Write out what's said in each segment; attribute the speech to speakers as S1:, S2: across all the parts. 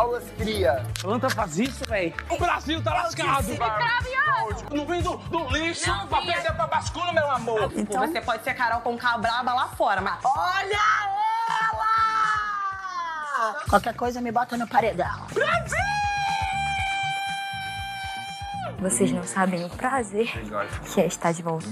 S1: Aulas cria.
S2: Planta faz isso, velho.
S3: O Brasil tá lascado. Não vem do, do lixo
S4: Não
S3: pra
S4: vinha.
S3: perder pra bascula, meu amor.
S4: Então... Você pode ser Carol com braba lá fora, mas...
S5: Olha ela! Qualquer coisa me bota no paredão.
S6: Vocês não sabem o prazer que é estar de volta.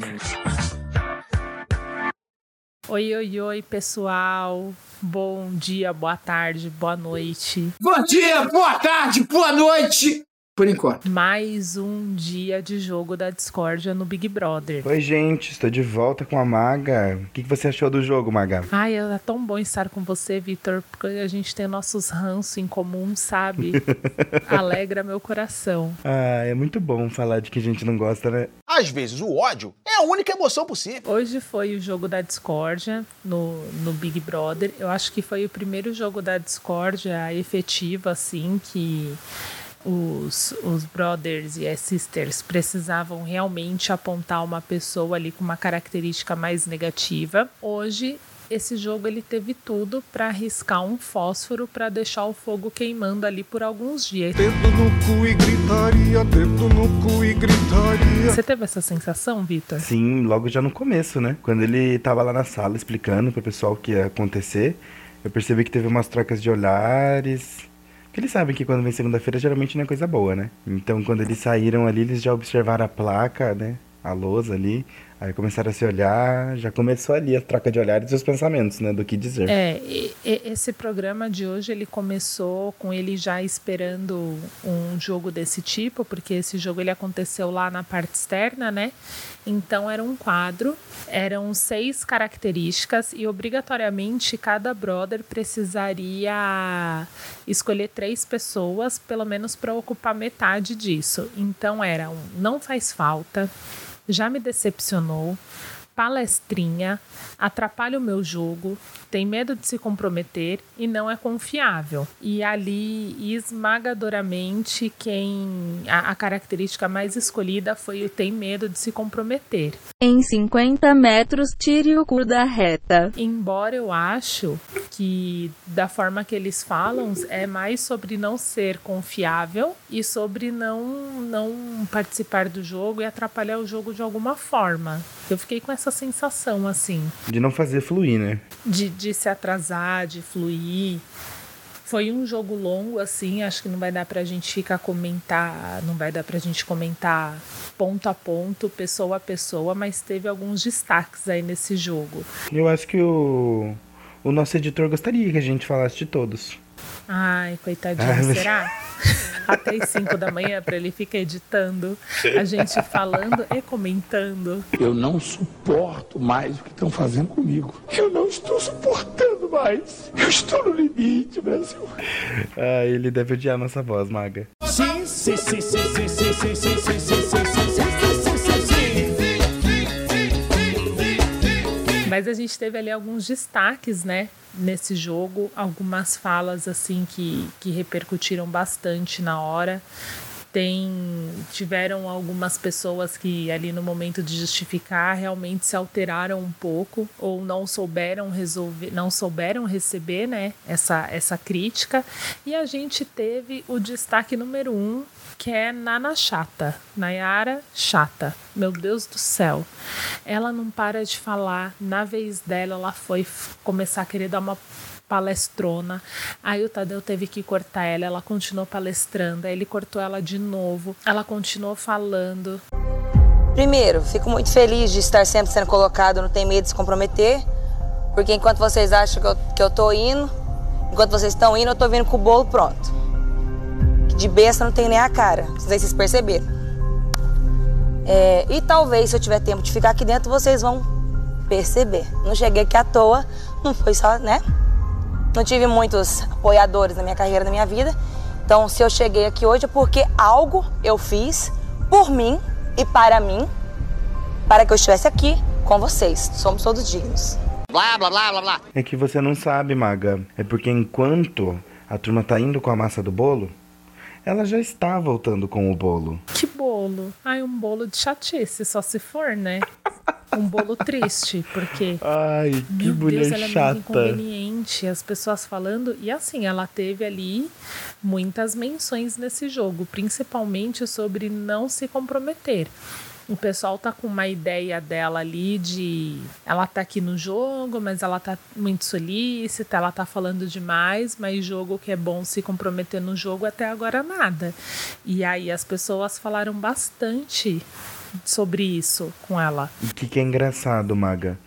S7: Oi, oi, oi, pessoal. Bom dia, boa tarde, boa noite.
S8: Bom dia, boa tarde, boa noite. Por enquanto.
S7: Mais um dia de jogo da discórdia no Big Brother.
S9: Oi, gente, estou de volta com a Maga. O que você achou do jogo, Maga?
S7: Ai, é tão bom estar com você, Vitor, porque a gente tem nossos ranços em comum, sabe? Alegra meu coração.
S9: Ah, é muito bom falar de que a gente não gosta, né?
S10: Às vezes o ódio é a única emoção possível.
S7: Hoje foi o jogo da discórdia no, no Big Brother. Eu acho que foi o primeiro jogo da discórdia efetivo, assim, que os, os brothers e as sisters precisavam realmente apontar uma pessoa ali com uma característica mais negativa. Hoje esse jogo ele teve tudo para arriscar um fósforo para deixar o fogo queimando ali por alguns dias.
S11: Dedo no cu e gritaria, dedo no cu e gritaria.
S7: Você teve essa sensação, Vitor?
S9: Sim, logo já no começo, né? Quando ele tava lá na sala explicando pro pessoal o que ia acontecer, eu percebi que teve umas trocas de olhares. Porque eles sabem que quando vem segunda-feira geralmente não é coisa boa, né? Então quando eles saíram ali, eles já observaram a placa, né? A lousa ali. Aí começaram a se olhar, já começou ali a troca de olhares e os pensamentos, né? Do que dizer.
S7: É, e- e- esse programa de hoje ele começou com ele já esperando um jogo desse tipo, porque esse jogo ele aconteceu lá na parte externa, né? Então era um quadro, eram seis características e obrigatoriamente cada brother precisaria escolher três pessoas, pelo menos para ocupar metade disso. Então era um não faz falta, já me decepcionou, palestrinha, atrapalha o meu jogo, tem medo de se comprometer e não é confiável. E ali, esmagadoramente, quem a, a característica mais escolhida foi o tem medo de se comprometer.
S6: Em 50 metros, tire o cu da reta.
S7: Embora eu acho que da forma que eles falam é mais sobre não ser confiável e sobre não não participar do jogo e atrapalhar o jogo de alguma forma. Eu fiquei com essa sensação assim
S9: De não fazer fluir, né?
S7: de, de se atrasar, de fluir. Foi um jogo longo, assim, acho que não vai dar pra gente ficar comentar, não vai dar pra gente comentar ponto a ponto, pessoa a pessoa, mas teve alguns destaques aí nesse jogo.
S9: Eu acho que o, o nosso editor gostaria que a gente falasse de todos.
S7: Ai, coitadinho,
S9: Ah, mas-
S7: será? Até as 5 da manhã pra ele ficar editando, a gente falando e comentando.
S11: Eu não suporto mais o que estão fazendo comigo. Eu não estou suportando mais. Eu estou no limite, Brasil.
S9: Ah, ele deve odiar a nossa voz, Maga.
S3: Sim, sim, sim, sim, sim, sim, sim, sim, sim, sim, sim, sim, sim,
S7: Mas a gente teve ali alguns destaques, né? Nesse jogo, algumas falas assim que, que repercutiram bastante na hora. Tem tiveram algumas pessoas que ali no momento de justificar realmente se alteraram um pouco ou não souberam resolver, não souberam receber, né, essa essa crítica. E a gente teve o destaque número um, que é Nana Chata, Nayara Chata. Meu Deus do céu. Ela não para de falar. Na vez dela, ela foi começar a querer dar uma palestrona. Aí o Tadeu teve que cortar ela, ela continuou palestrando, aí ele cortou ela de novo. Ela continuou falando.
S12: Primeiro, fico muito feliz de estar sempre sendo colocado no Tem Medo de se comprometer, porque enquanto vocês acham que eu, que eu tô indo, enquanto vocês estão indo, eu tô vindo com o bolo pronto. De besta não tem nem a cara, não sei se vocês perceberam. É, e talvez, se eu tiver tempo de ficar aqui dentro, vocês vão perceber. Não cheguei aqui à toa, não foi só, né? Não tive muitos apoiadores na minha carreira, na minha vida. Então, se eu cheguei aqui hoje é porque algo eu fiz por mim e para mim, para que eu estivesse aqui com vocês. Somos todos dignos.
S10: Blá, blá, blá, blá, blá.
S9: É que você não sabe, Maga. É porque enquanto a turma tá indo com a massa do bolo, ela já está voltando com o bolo.
S7: Que bolo? Ai, um bolo de chatice, só se for, né? um bolo triste, porque.
S9: Ai, que
S7: Meu
S9: mulher
S7: Deus, ela é
S9: chata.
S7: muito inconveniente. As pessoas falando. E assim, ela teve ali muitas menções nesse jogo, principalmente sobre não se comprometer. O pessoal tá com uma ideia dela ali de ela tá aqui no jogo, mas ela tá muito solícita, ela tá falando demais, mas jogo que é bom se comprometer no jogo até agora nada. E aí as pessoas falaram bastante sobre isso com ela.
S9: O que, que é engraçado, Maga?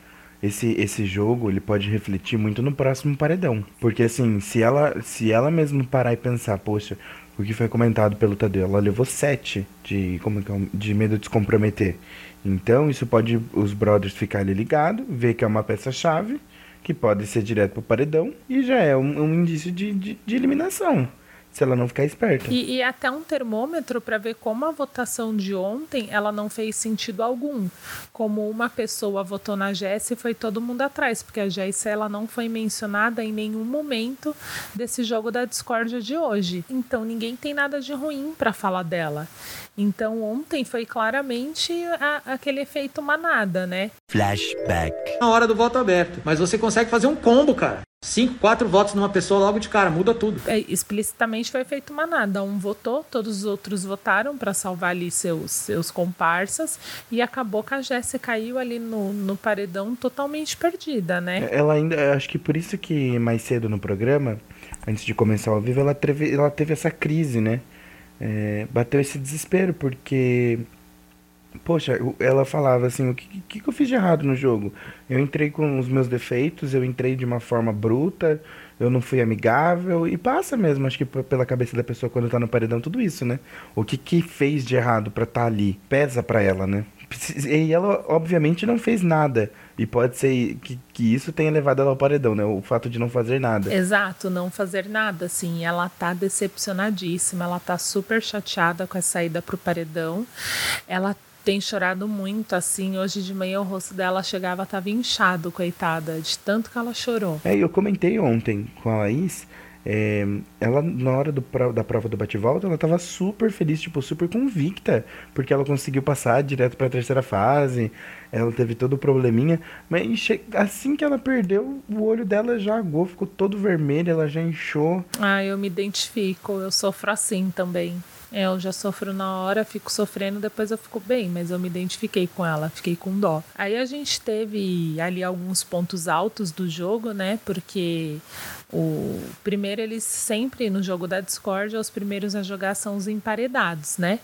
S9: Esse, esse jogo ele pode refletir muito no próximo paredão. Porque assim, se ela, se ela mesmo parar e pensar, poxa, o que foi comentado pelo Tadeu, ela levou 7 de, como é, de medo de se comprometer. Então isso pode os brothers ficarem ligados, ver que é uma peça-chave, que pode ser direto pro paredão, e já é um, um indício de, de, de eliminação. Se ela não ficar esperta.
S7: E, e até um termômetro para ver como a votação de ontem ela não fez sentido algum. Como uma pessoa votou na Jéssica e foi todo mundo atrás, porque a Jéssica ela não foi mencionada em nenhum momento desse jogo da discórdia de hoje. Então ninguém tem nada de ruim para falar dela. Então ontem foi claramente a, aquele efeito manada, né?
S1: Flashback. Na hora do voto aberto. Mas você consegue fazer um combo, cara. Cinco, quatro votos numa pessoa logo de cara, muda tudo.
S7: É, explicitamente foi feito manada. Um votou, todos os outros votaram para salvar ali seus, seus comparsas e acabou que a Jéssica caiu ali no, no paredão totalmente perdida, né?
S9: Ela ainda, acho que por isso que mais cedo no programa, antes de começar ao vivo, ela teve, ela teve essa crise, né? É, bateu esse desespero, porque. Poxa, ela falava assim: o que, que, que eu fiz de errado no jogo? Eu entrei com os meus defeitos, eu entrei de uma forma bruta, eu não fui amigável, e passa mesmo, acho que pela cabeça da pessoa quando tá no paredão, tudo isso, né? O que, que fez de errado pra estar tá ali? Pesa pra ela, né? E ela, obviamente, não fez nada. E pode ser que, que isso tenha levado ela ao paredão, né? O fato de não fazer nada.
S7: Exato, não fazer nada, assim. Ela tá decepcionadíssima, ela tá super chateada com a saída pro paredão. Ela tem chorado muito, assim. Hoje de manhã o rosto dela chegava, tava inchado, coitada, de tanto que ela chorou.
S9: É, eu comentei ontem com a Laís. É, ela, na hora do, da prova do bate-volta, ela tava super feliz, tipo, super convicta, porque ela conseguiu passar direto pra terceira fase, ela teve todo o probleminha, mas assim que ela perdeu, o olho dela já aguou, ficou todo vermelho, ela já inchou.
S7: Ah, eu me identifico, eu sofro assim também. É, eu já sofro na hora, fico sofrendo, depois eu fico bem, mas eu me identifiquei com ela, fiquei com dó. Aí a gente teve ali alguns pontos altos do jogo, né? Porque o primeiro eles sempre no jogo da Discord, os primeiros a jogar são os emparedados, né?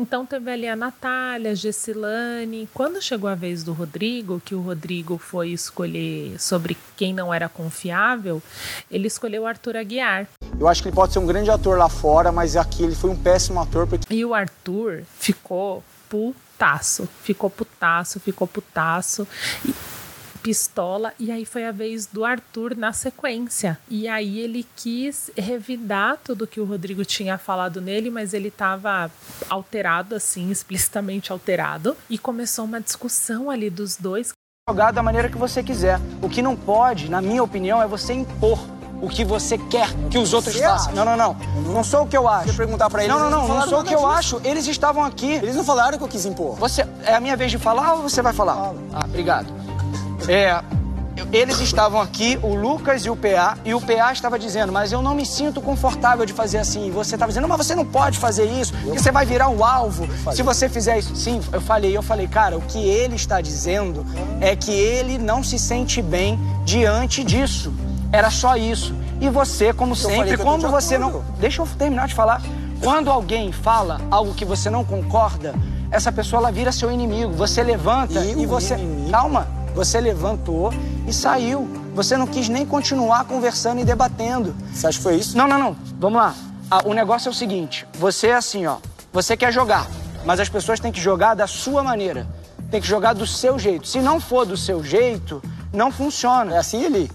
S7: Então teve ali a Natália, a Gessilane. Quando chegou a vez do Rodrigo, que o Rodrigo foi escolher sobre quem não era confiável, ele escolheu o Arthur Aguiar.
S2: Eu acho que ele pode ser um grande ator lá fora, mas aqui ele foi um péssimo ator. Porque...
S7: E o Arthur ficou putaço, ficou putaço, ficou putaço. E pistola e aí foi a vez do Arthur na sequência. E aí ele quis revidar tudo que o Rodrigo tinha falado nele, mas ele estava alterado assim, explicitamente alterado, e começou uma discussão ali dos dois.
S2: Jogar da maneira que você quiser. O que não pode, na minha opinião, é você impor o que você quer que os outros você façam. Acha? Não, não, não. Não sou o que eu acho. Você
S13: perguntar para eles.
S2: Não, não, não. Não, não sou o que eu
S13: disso.
S2: acho. Eles estavam aqui.
S13: Eles não falaram que eu quis impor.
S2: Você é a minha vez de falar ou você vai falar? Fala. Ah, obrigado. É, eles estavam aqui, o Lucas e o PA, e o PA estava dizendo, mas eu não me sinto confortável de fazer assim. E você estava dizendo, mas você não pode fazer isso, porque você vai virar um alvo se você fizer isso. Sim, eu falei, eu falei, cara, o que ele está dizendo é que ele não se sente bem diante disso. Era só isso. E você, como sempre, como você não. Deixa eu terminar de falar. Quando alguém fala algo que você não concorda, essa pessoa ela vira seu inimigo. Você levanta e, e você. Inimigo? Calma. Você levantou e saiu. Você não quis nem continuar conversando e debatendo.
S13: Você acha que foi isso?
S2: Não, não, não. Vamos lá. Ah, o negócio é o seguinte: você é assim, ó. Você quer jogar, mas as pessoas têm que jogar da sua maneira. Tem que jogar do seu jeito. Se não for do seu jeito, não funciona.
S13: É assim ali.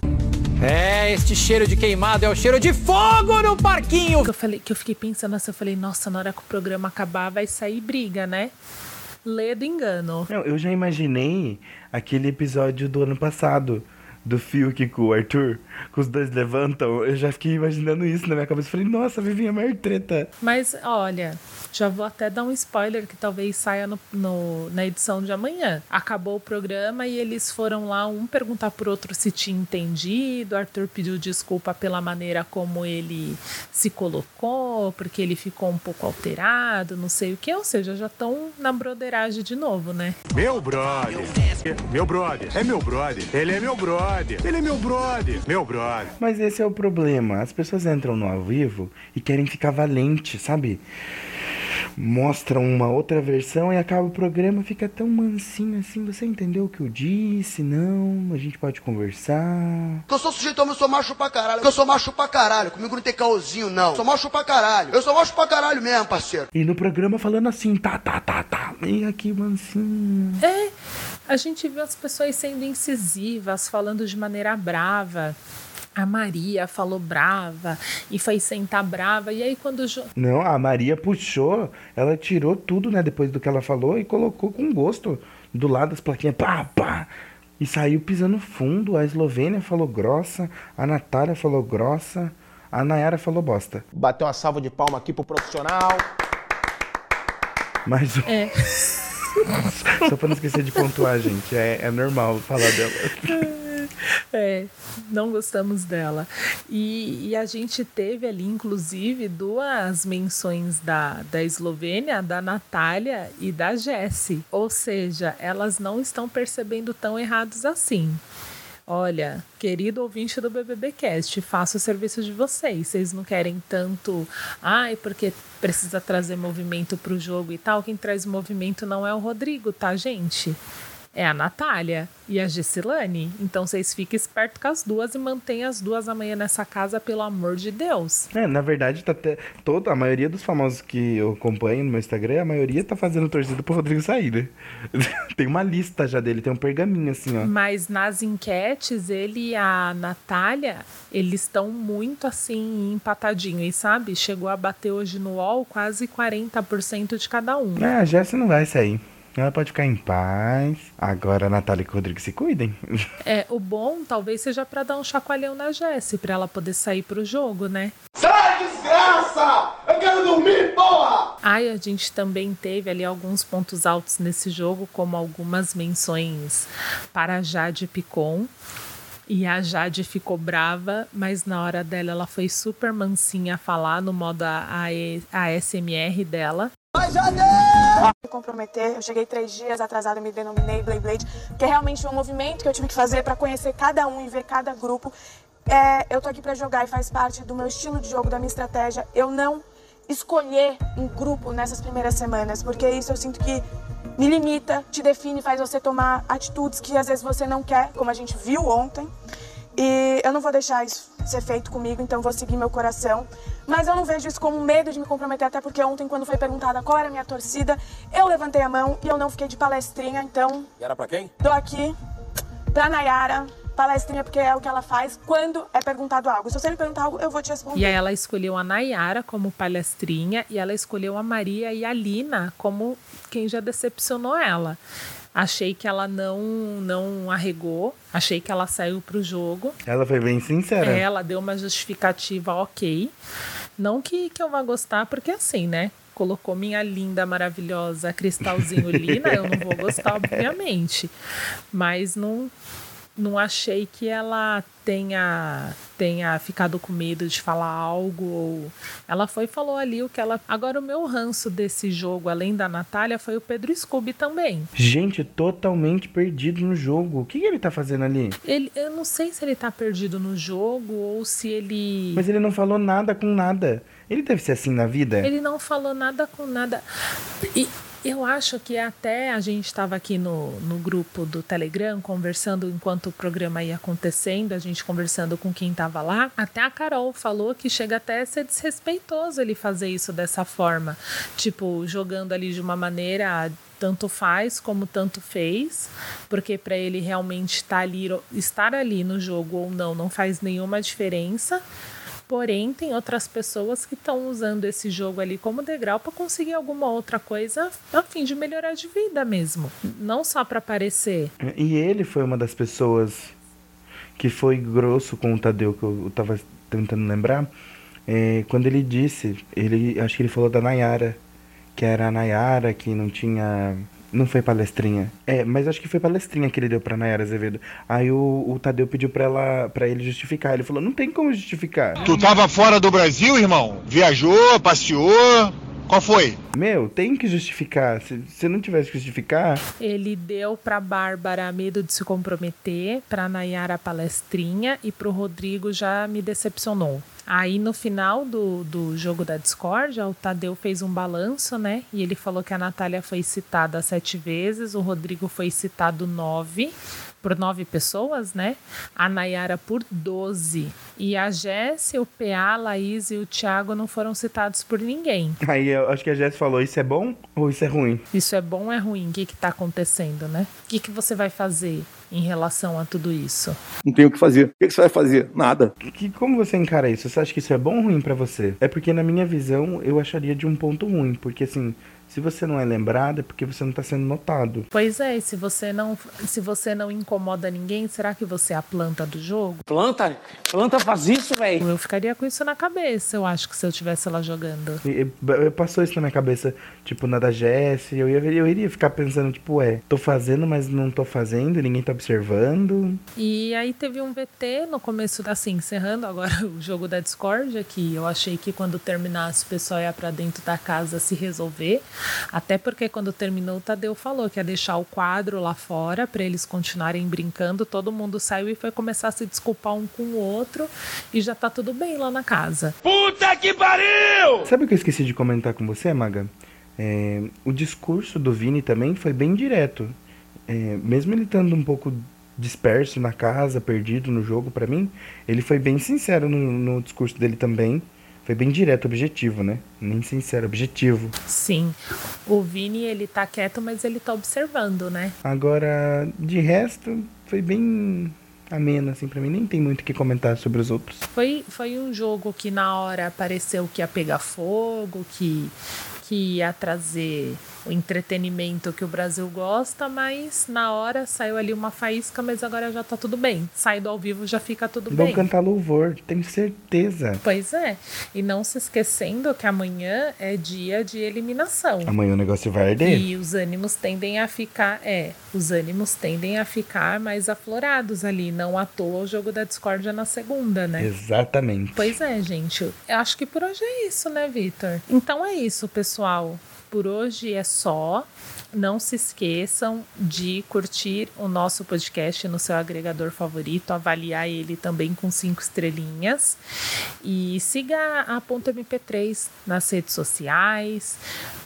S1: É, este cheiro de queimado é o cheiro de fogo no parquinho.
S7: Que eu falei, que eu fiquei pensando assim, eu falei, nossa, na hora que o programa acabar vai sair briga, né? Lê do engano.
S9: Não, eu já imaginei aquele episódio do ano passado do Fiuk com o Arthur, que os dois levantam, eu já fiquei imaginando isso na minha cabeça. Falei, nossa, Vivinha, maior treta.
S7: Mas, olha, já vou até dar um spoiler que talvez saia no, no- na edição de amanhã. Acabou o programa e eles foram lá, um perguntar pro outro se tinha entendido. Arthur pediu desculpa pela maneira como ele se colocou, porque ele ficou um pouco alterado, não sei o que. Ou seja, já estão na broderagem de novo, né?
S13: Meu brother. Meu brother. É meu brother. Ele é meu brother. Ele é meu brother. Meu brother.
S9: Mas esse é o problema. As pessoas entram no ao vivo e querem ficar valente, sabe? Mostram uma outra versão e acaba o programa, fica tão mansinho assim. Você entendeu o que eu disse? Não, a gente pode conversar.
S14: Que eu sou sujeito homem, eu sou macho pra caralho. Que eu sou macho pra caralho. Comigo não tem caosinho, não. Sou macho pra caralho. Eu sou macho pra caralho mesmo, parceiro.
S9: E no programa falando assim, tá, tá, tá, tá. E aqui mansinho.
S7: É, a gente viu as pessoas sendo incisivas, falando de maneira brava. A Maria falou brava e foi sentar brava. E aí, quando o Jo-
S9: Não, a Maria puxou, ela tirou tudo, né, depois do que ela falou e colocou com gosto do lado das plaquinhas, pá, pá. E saiu pisando fundo. A Eslovênia falou grossa, a Natália falou grossa, a Nayara falou bosta.
S10: Bateu uma salva de palma aqui pro profissional.
S9: Mas o-
S7: É.
S9: só pra não esquecer de pontuar, gente, é, é normal falar dela.
S7: É, não gostamos dela. E, e a gente teve ali, inclusive, duas menções da, da Eslovênia, da Natália e da Jessie. Ou seja, elas não estão percebendo tão errados assim. Olha, querido ouvinte do BBBcast, faço o serviço de vocês. Vocês não querem tanto, ai, porque precisa trazer movimento pro jogo e tal. Quem traz movimento não é o Rodrigo, tá, gente? É a Natália e a Gessilane. Então vocês fiquem espertos com as duas e mantenham as duas amanhã nessa casa, pelo amor de Deus.
S9: É, na verdade, tá até, toda, a maioria dos famosos que eu acompanho no meu Instagram, a maioria tá fazendo torcida pro Rodrigo sair, né? tem uma lista já dele, tem um pergaminho assim, ó.
S7: Mas nas enquetes, ele e a Natália, eles estão muito assim, empatadinhos, e sabe? Chegou a bater hoje no UOL quase 40% de cada um.
S9: É, a Jéssica não vai sair. Ela pode ficar em paz. Agora a Natália e o Rodrigo se cuidem.
S7: É, o bom talvez seja pra dar um chacoalhão na Jessie, pra ela poder sair pro jogo, né?
S14: Sai, desgraça! Eu quero dormir, porra!
S7: Ai, a gente também teve ali alguns pontos altos nesse jogo, como algumas menções para a Jade Picon. E a Jade ficou brava, mas na hora dela ela foi super mansinha a falar no modo ASMR dela.
S15: Me comprometer, eu cheguei três dias atrasada, me denominei Blade Blade, que é realmente um movimento que eu tive que fazer para conhecer cada um e ver cada grupo. É, eu tô aqui para jogar e faz parte do meu estilo de jogo, da minha estratégia. Eu não escolher um grupo nessas primeiras semanas, porque isso eu sinto que me limita, te define, faz você tomar atitudes que às vezes você não quer, como a gente viu ontem. E eu não vou deixar isso ser feito comigo, então vou seguir meu coração. Mas eu não vejo isso como medo de me comprometer, até porque ontem, quando foi perguntada qual era a minha torcida, eu levantei a mão e eu não fiquei de palestrinha, então
S10: E era pra quem?
S15: tô aqui pra Nayara, palestrinha, porque é o que ela faz quando é perguntado algo. Se você me perguntar algo, eu vou te responder.
S7: E aí ela escolheu a Nayara como palestrinha e ela escolheu a Maria e a Lina como quem já decepcionou ela. Achei que ela não não arregou, achei que ela saiu pro jogo.
S9: Ela foi bem sincera.
S7: Ela deu uma justificativa ok. Não que, que eu vá gostar, porque assim, né? Colocou minha linda, maravilhosa Cristalzinho Lina, eu não vou gostar, obviamente. Mas não, não achei que ela tenha tenha ficado com medo de falar algo ou ela foi e falou ali o que ela agora o meu ranço desse jogo além da Natália foi o Pedro Scooby também
S9: Gente, totalmente perdido no jogo. O que, que ele tá fazendo ali?
S7: ele eu não sei se ele tá perdido no jogo ou se ele
S9: Mas ele não falou nada com nada. Ele deve ser assim na vida?
S7: Ele não falou nada com nada. E eu acho que até a gente estava aqui no, no grupo do Telegram conversando enquanto o programa ia acontecendo, a gente conversando com quem estava lá. Até a Carol falou que chega até a ser desrespeitoso ele fazer isso dessa forma. Tipo, jogando ali de uma maneira tanto faz como tanto fez, porque para ele realmente estar ali, estar ali no jogo ou não não faz nenhuma diferença. Porém, tem outras pessoas que estão usando esse jogo ali como degrau para conseguir alguma outra coisa a fim de melhorar de vida mesmo. Não só para aparecer.
S9: E ele foi uma das pessoas que foi grosso com o Tadeu, que eu, eu tava tentando lembrar, é, quando ele disse, ele acho que ele falou da Nayara, que era a Nayara que não tinha. Não foi palestrinha. É, mas acho que foi palestrinha que ele deu pra Nayara Azevedo. Aí o, o Tadeu pediu pra, ela, pra ele justificar. Ele falou, não tem como justificar.
S16: Tu tava fora do Brasil, irmão? Viajou, passeou? Qual foi?
S9: Meu, tem que justificar. Se, se não tivesse que justificar.
S7: Ele deu pra Bárbara medo de se comprometer, pra Nayara palestrinha e pro Rodrigo já me decepcionou. Aí no final do, do jogo da discórdia, o Tadeu fez um balanço, né? E ele falou que a Natália foi citada sete vezes, o Rodrigo foi citado nove, por nove pessoas, né? A Nayara por doze. E a Jéssica, o PA, a Laís e o Thiago não foram citados por ninguém.
S9: Aí eu acho que a Jéssica falou: isso é bom ou isso é ruim?
S7: Isso é bom ou é ruim? O que, que tá acontecendo, né? O que, que você vai fazer? Em relação a tudo isso?
S17: Não tem o que fazer. O que você vai fazer? Nada.
S9: Que, como você encara isso? Você acha que isso é bom ou ruim para você? É porque, na minha visão, eu acharia de um ponto ruim. Porque, assim, se você não é lembrado, é porque você não está sendo notado.
S7: Pois é, e se você não, se você não incomoda ninguém, será que você é a planta do jogo?
S2: Planta? Planta faz isso, velho?
S7: Eu ficaria com isso na cabeça, eu acho que se eu estivesse lá jogando.
S9: E, e, passou isso na minha cabeça, tipo, na da Jessie, eu, ia, eu iria ficar pensando, tipo, é, tô fazendo, mas não tô fazendo, ninguém tá observando.
S7: E aí teve um VT no começo, assim, encerrando agora o jogo da Discord, que eu achei que quando terminasse o pessoal ia pra dentro da casa se resolver. Até porque quando terminou, o Tadeu falou que ia deixar o quadro lá fora para eles continuarem brincando. Todo mundo saiu e foi começar a se desculpar um com o outro e já tá tudo bem lá na casa.
S8: Puta que pariu!
S9: Sabe o que eu esqueci de comentar com você, Maga? É, o discurso do Vini também foi bem direto. É, mesmo ele estando um pouco disperso na casa, perdido no jogo, para mim, ele foi bem sincero no, no discurso dele também. Foi bem direto, objetivo, né? Nem sincero, objetivo.
S7: Sim. O Vini, ele tá quieto, mas ele tá observando, né?
S9: Agora, de resto, foi bem ameno, assim, pra mim. Nem tem muito o que comentar sobre os outros.
S7: Foi, foi um jogo que na hora pareceu que ia pegar fogo, que, que ia trazer o entretenimento que o Brasil gosta, mas na hora saiu ali uma faísca, mas agora já tá tudo bem. Sai do ao vivo já fica tudo
S9: Vão
S7: bem.
S9: cantar louvor, tenho certeza.
S7: Pois é. E não se esquecendo que amanhã é dia de eliminação.
S9: Amanhã o negócio vai arder.
S7: E os ânimos tendem a ficar, é, os ânimos tendem a ficar mais aflorados ali. Não à toa o jogo da discórdia na segunda, né?
S9: Exatamente.
S7: Pois é, gente. Eu acho que por hoje é isso, né, Vitor? Então é isso, pessoal por hoje é só. Não se esqueçam de curtir o nosso podcast no seu agregador favorito, avaliar ele também com cinco estrelinhas e siga a Ponto MP3 nas redes sociais.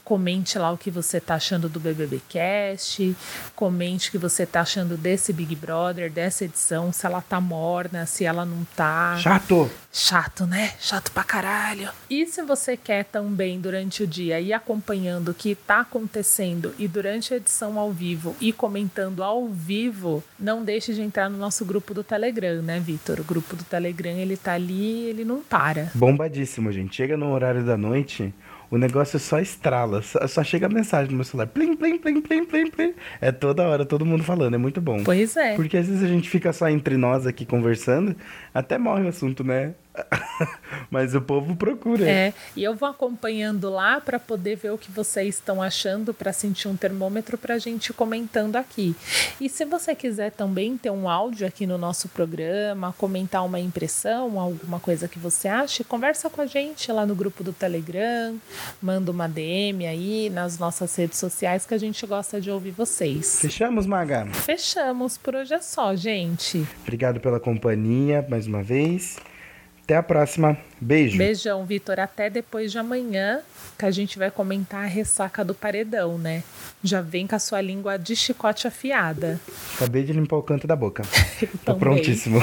S7: Comente lá o que você está achando do BBBcast, comente o que você está achando desse Big Brother, dessa edição, se ela tá morna, se ela não tá.
S9: Chato.
S7: Chato, né? Chato pra caralho. E se você quer também durante o dia ir acompanhando o que tá acontecendo e durante a edição ao vivo e comentando ao vivo, não deixe de entrar no nosso grupo do Telegram, né, Vitor? O grupo do Telegram, ele tá ali, ele não para.
S9: Bombadíssimo, gente. Chega no horário da noite, o negócio só estrala, só, só, chega a mensagem no meu celular. Plim, plim, plim, plim, plim, plim. É toda hora, todo mundo falando, é muito bom.
S7: Pois é.
S9: Porque às vezes a gente fica só entre nós aqui conversando, até morre o assunto, né? Mas o povo procura.
S7: É, e eu vou acompanhando lá para poder ver o que vocês estão achando, para sentir um termômetro para a gente comentando aqui. E se você quiser também ter um áudio aqui no nosso programa, comentar uma impressão, alguma coisa que você acha, conversa com a gente lá no grupo do Telegram, manda uma DM aí nas nossas redes sociais que a gente gosta de ouvir vocês.
S9: Fechamos, Maga?
S7: Fechamos. Por hoje é só, gente.
S9: Obrigado pela companhia mais uma vez. Até a próxima. Beijo.
S7: Beijão, Vitor. Até depois de amanhã, que a gente vai comentar a ressaca do paredão, né? Já vem com a sua língua de chicote afiada.
S9: Acabei de limpar o canto da boca. Tô prontíssimo.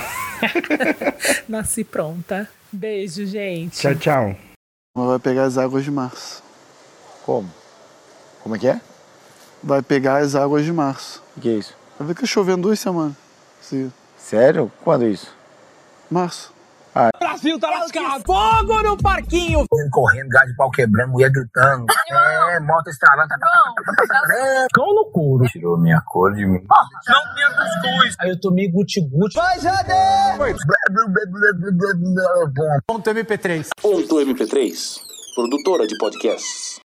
S7: Nasci pronta. Beijo, gente.
S9: Tchau, tchau.
S18: Vai pegar as águas de março.
S17: Como? Como é que é?
S18: Vai pegar as águas de março.
S17: O que é isso?
S18: Vai ver que chovendo duas semanas. Sim.
S17: Sério? Quando isso?
S18: Março.
S2: Brasil tá lascado. Fogo no parquinho.
S19: Correndo, gás de pau quebrando, mulher gritando. É, moto estralando.
S2: Cão loucuro.
S19: Tirou minha cor de mim.
S2: Não tinha cuscuz. Aí eu tomei guti-guti.
S19: Vai, Jade!
S1: Ponto MP3.
S11: Ponto MP3, produtora de podcasts.